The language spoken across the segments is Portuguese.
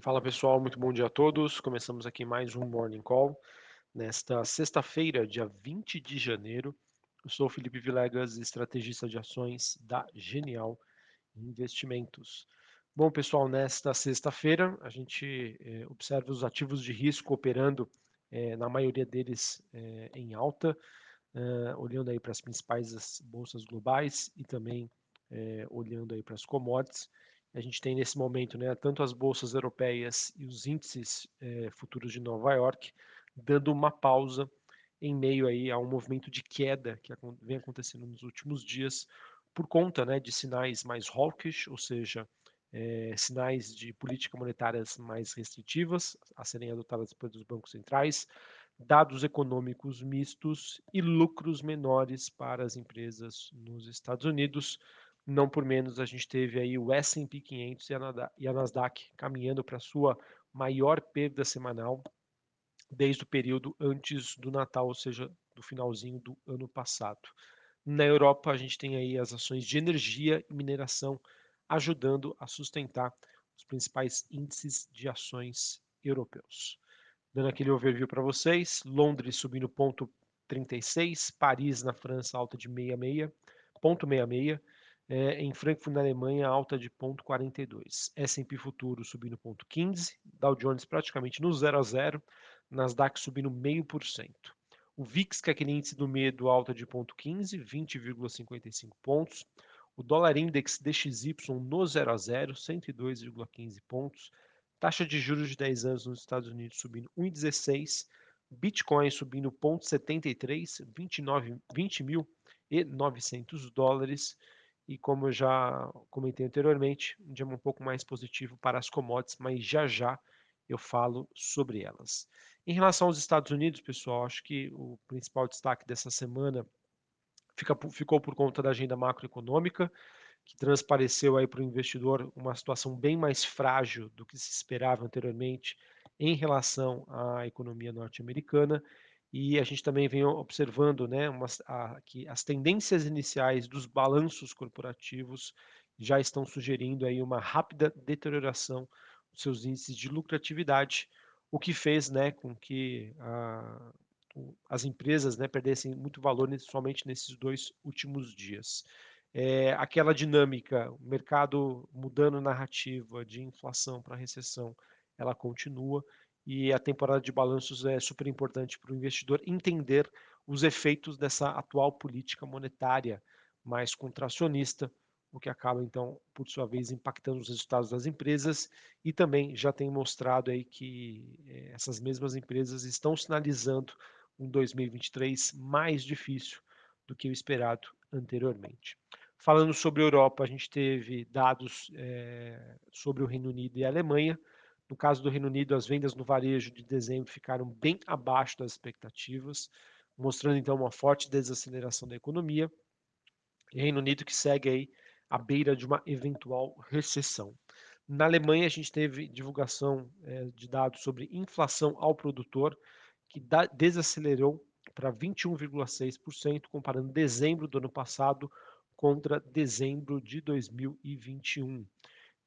Fala pessoal, muito bom dia a todos. Começamos aqui mais um Morning Call nesta sexta-feira, dia 20 de janeiro. Eu sou Felipe Vilegas, estrategista de ações da Genial Investimentos. Bom, pessoal, nesta sexta-feira a gente eh, observa os ativos de risco operando, eh, na maioria deles eh, em alta, olhando aí para as principais bolsas globais e também olhando aí para as commodities a gente tem nesse momento né, tanto as bolsas europeias e os índices eh, futuros de Nova York dando uma pausa em meio aí a um movimento de queda que vem acontecendo nos últimos dias por conta né, de sinais mais hawkish, ou seja, eh, sinais de política monetárias mais restritivas a serem adotadas pelos bancos centrais, dados econômicos mistos e lucros menores para as empresas nos Estados Unidos, não por menos, a gente teve aí o S&P 500 e a Nasdaq caminhando para sua maior perda semanal desde o período antes do Natal, ou seja, do finalzinho do ano passado. Na Europa, a gente tem aí as ações de energia e mineração ajudando a sustentar os principais índices de ações europeus. Dando aquele overview para vocês, Londres subindo ponto 36, Paris na França alta de 66, ponto 66, é, em Frankfurt, na Alemanha, alta de 0,42. S&P Futuro subindo 0,15. Dow Jones praticamente no 0 a 0. Nasdaq subindo 0,5%. O VIX, que é aquele índice do medo, alta de 0,15, 20,55 pontos. O dólar index DXY no 0 a 0, 102,15 pontos. Taxa de juros de 10 anos nos Estados Unidos subindo 1,16. Bitcoin subindo 0,73, 20.900 dólares e como eu já comentei anteriormente, um dia um pouco mais positivo para as commodities, mas já já eu falo sobre elas. Em relação aos Estados Unidos, pessoal, acho que o principal destaque dessa semana fica, ficou por conta da agenda macroeconômica, que transpareceu aí para o investidor uma situação bem mais frágil do que se esperava anteriormente em relação à economia norte-americana e a gente também vem observando né, umas, a, que as tendências iniciais dos balanços corporativos já estão sugerindo aí uma rápida deterioração dos seus índices de lucratividade, o que fez né, com que a, as empresas né, perdessem muito valor somente nesses dois últimos dias. É, aquela dinâmica, o mercado mudando narrativa de inflação para recessão, ela continua e a temporada de balanços é super importante para o investidor entender os efeitos dessa atual política monetária mais contracionista, o que acaba então, por sua vez, impactando os resultados das empresas e também já tem mostrado aí que eh, essas mesmas empresas estão sinalizando um 2023 mais difícil do que o esperado anteriormente. Falando sobre a Europa, a gente teve dados é, sobre o Reino Unido e a Alemanha, no caso do Reino Unido, as vendas no varejo de dezembro ficaram bem abaixo das expectativas, mostrando então uma forte desaceleração da economia. Reino Unido que segue aí à beira de uma eventual recessão. Na Alemanha, a gente teve divulgação é, de dados sobre inflação ao produtor, que da, desacelerou para 21,6%, comparando dezembro do ano passado contra dezembro de 2021.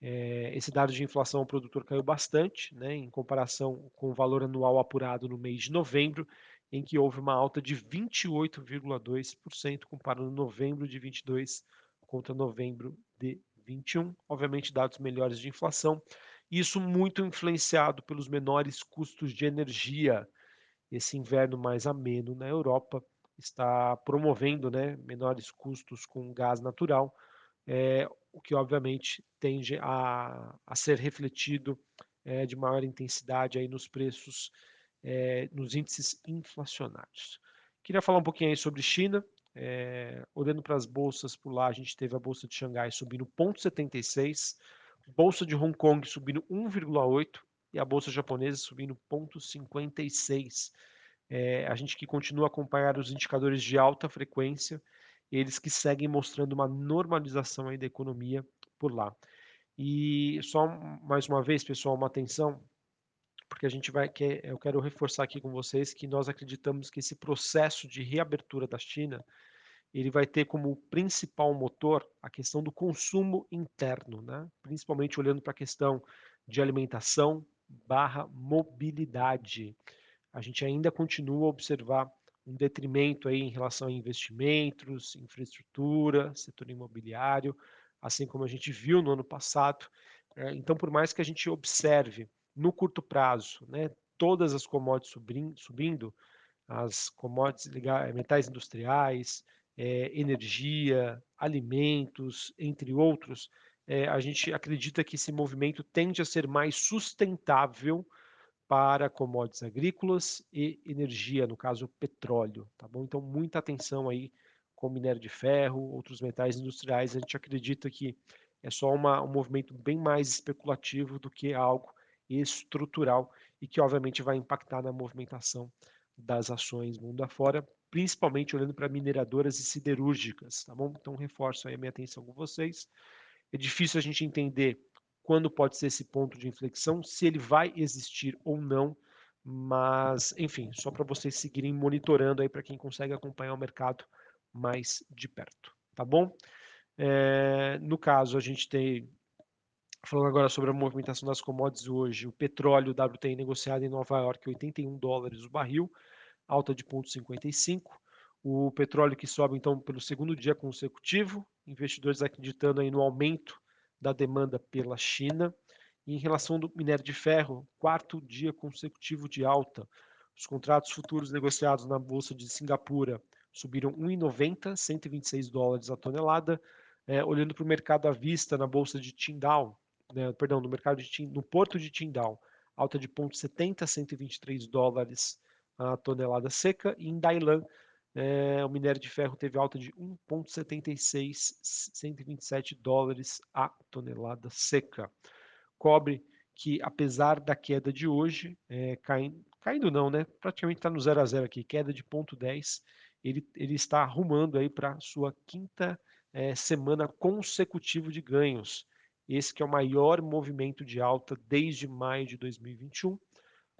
É, esse dado de inflação ao produtor caiu bastante, né, em comparação com o valor anual apurado no mês de novembro, em que houve uma alta de 28,2%, comparando novembro de 22 contra novembro de 21. Obviamente, dados melhores de inflação, isso muito influenciado pelos menores custos de energia. Esse inverno mais ameno na Europa está promovendo né, menores custos com gás natural, é, o que obviamente tende a, a ser refletido é, de maior intensidade aí nos preços, é, nos índices inflacionários. Queria falar um pouquinho aí sobre China. olhando para as bolsas por lá, a gente teve a bolsa de Xangai subindo 0,76, bolsa de Hong Kong subindo 1,8 e a bolsa japonesa subindo 0,56. É, a gente que continua a acompanhar os indicadores de alta frequência, eles que seguem mostrando uma normalização aí da economia por lá. E só mais uma vez, pessoal, uma atenção, porque a gente vai que eu quero reforçar aqui com vocês que nós acreditamos que esse processo de reabertura da China ele vai ter como principal motor a questão do consumo interno, né? principalmente olhando para a questão de alimentação barra mobilidade. A gente ainda continua a observar um detrimento aí em relação a investimentos, infraestrutura, setor imobiliário, assim como a gente viu no ano passado. É, então, por mais que a gente observe no curto prazo, né, todas as commodities subindo, as commodities metais industriais, é, energia, alimentos, entre outros, é, a gente acredita que esse movimento tende a ser mais sustentável para commodities agrícolas e energia, no caso petróleo, tá bom? Então muita atenção aí com minério de ferro, outros metais industriais, a gente acredita que é só uma, um movimento bem mais especulativo do que algo estrutural e que obviamente vai impactar na movimentação das ações mundo afora, principalmente olhando para mineradoras e siderúrgicas, tá bom? Então reforço aí a minha atenção com vocês. É difícil a gente entender quando pode ser esse ponto de inflexão, se ele vai existir ou não, mas enfim, só para vocês seguirem monitorando aí para quem consegue acompanhar o mercado mais de perto, tá bom? É, no caso, a gente tem Falando agora sobre a movimentação das commodities hoje, o petróleo WTI negociado em Nova York, 81 dólares o barril, alta de 0,55. O petróleo que sobe então pelo segundo dia consecutivo, investidores acreditando aí no aumento da demanda pela China. E em relação do minério de ferro, quarto dia consecutivo de alta. Os contratos futuros negociados na bolsa de Singapura subiram 1,90, 126 dólares a tonelada. É, olhando para o mercado à vista na bolsa de Qingdao, né, perdão, no mercado de no porto de Tindal, alta de 0,70 123 dólares a tonelada seca, e em Dailan, é, o minério de ferro teve alta de 1,76 127 dólares a tonelada seca. Cobre que apesar da queda de hoje, é, caindo, caindo não, né? Praticamente está no 0 a 0 aqui, queda de 0,10, ele, ele está arrumando aí para sua quinta é, semana consecutiva de ganhos. Esse que é o maior movimento de alta desde maio de 2021.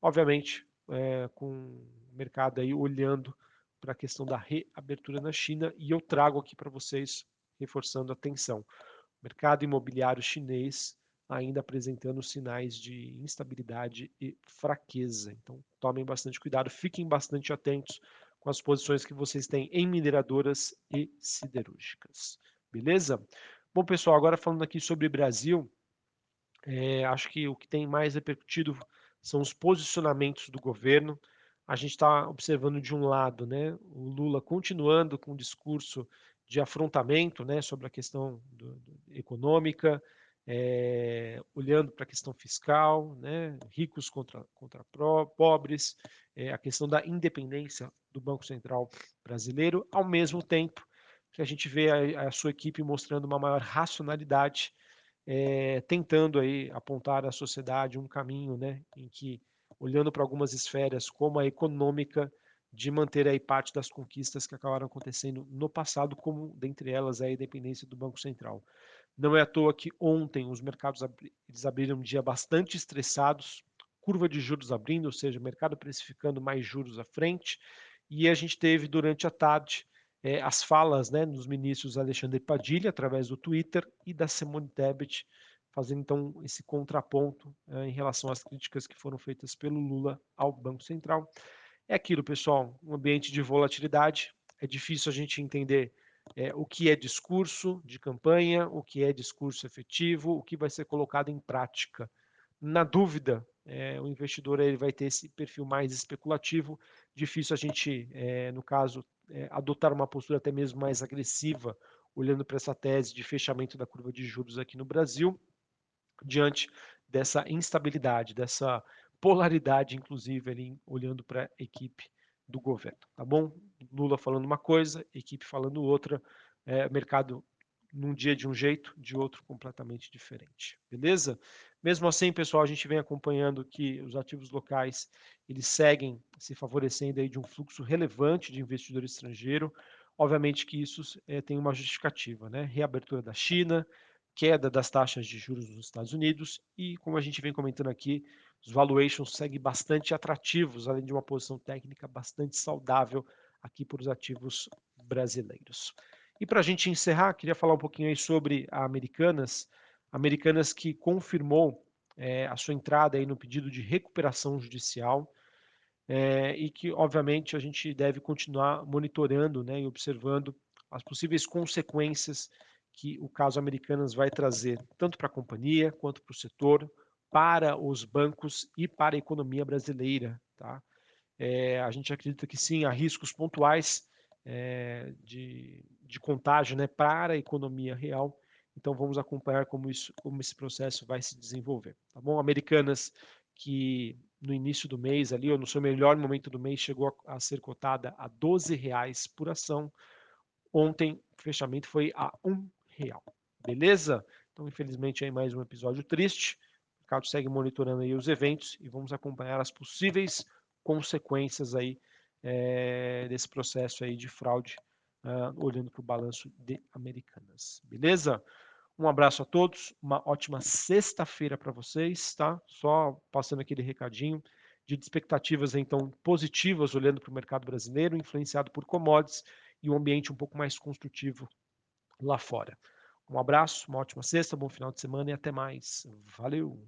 Obviamente, é, com o mercado aí olhando para a questão da reabertura na China, e eu trago aqui para vocês, reforçando a atenção. O mercado imobiliário chinês ainda apresentando sinais de instabilidade e fraqueza. Então, tomem bastante cuidado, fiquem bastante atentos com as posições que vocês têm em mineradoras e siderúrgicas. Beleza? Bom, pessoal, agora falando aqui sobre Brasil, é, acho que o que tem mais repercutido são os posicionamentos do governo. A gente está observando de um lado, né, o Lula continuando com o discurso de afrontamento, né, sobre a questão do, do, econômica, é, olhando para a questão fiscal, né, ricos contra, contra pobres, é, a questão da independência do Banco Central brasileiro, ao mesmo tempo que a gente vê a, a sua equipe mostrando uma maior racionalidade, é, tentando aí apontar à sociedade um caminho, né, em que olhando para algumas esferas como a econômica, de manter aí parte das conquistas que acabaram acontecendo no passado, como dentre elas a independência do Banco Central. Não é à toa que ontem os mercados eles abriram um dia bastante estressados, curva de juros abrindo, ou seja, o mercado precificando mais juros à frente, e a gente teve durante a tarde é, as falas né, dos ministros Alexandre Padilha, através do Twitter, e da Simone Tebet, fazendo então esse contraponto é, em relação às críticas que foram feitas pelo Lula ao Banco Central. É aquilo, pessoal, um ambiente de volatilidade, é difícil a gente entender é, o que é discurso de campanha, o que é discurso efetivo, o que vai ser colocado em prática. Na dúvida, é, o investidor ele vai ter esse perfil mais especulativo, difícil a gente, no caso, adotar uma postura até mesmo mais agressiva, olhando para essa tese de fechamento da curva de juros aqui no Brasil, diante dessa instabilidade, dessa polaridade, inclusive, ali, olhando para a equipe do governo, tá bom? Lula falando uma coisa, equipe falando outra, é, mercado num dia de um jeito, de outro completamente diferente, beleza? Mesmo assim, pessoal, a gente vem acompanhando que os ativos locais eles seguem se favorecendo aí de um fluxo relevante de investidor estrangeiro. Obviamente que isso é, tem uma justificativa, né? Reabertura da China, queda das taxas de juros nos Estados Unidos e, como a gente vem comentando aqui, os valuations seguem bastante atrativos, além de uma posição técnica bastante saudável aqui para os ativos brasileiros. E para a gente encerrar, queria falar um pouquinho aí sobre a Americanas. Americanas que confirmou é, a sua entrada aí no pedido de recuperação judicial é, e que, obviamente, a gente deve continuar monitorando né, e observando as possíveis consequências que o caso Americanas vai trazer, tanto para a companhia quanto para o setor, para os bancos e para a economia brasileira. Tá? É, a gente acredita que sim, há riscos pontuais é, de, de contágio né, para a economia real, então vamos acompanhar como, isso, como esse processo vai se desenvolver. Tá bom? Americanas que no início do mês ali, ou no seu melhor momento do mês, chegou a, a ser cotada a 12 reais por ação. Ontem o fechamento foi a um real. Beleza? Então, infelizmente, aí mais um episódio triste. O mercado segue monitorando aí os eventos e vamos acompanhar as possíveis consequências aí é, desse processo aí de fraude, uh, olhando para o balanço de Americanas. Beleza? Um abraço a todos, uma ótima sexta-feira para vocês, tá? Só passando aquele recadinho de expectativas então positivas olhando para o mercado brasileiro, influenciado por commodities e um ambiente um pouco mais construtivo lá fora. Um abraço, uma ótima sexta, bom final de semana e até mais. Valeu!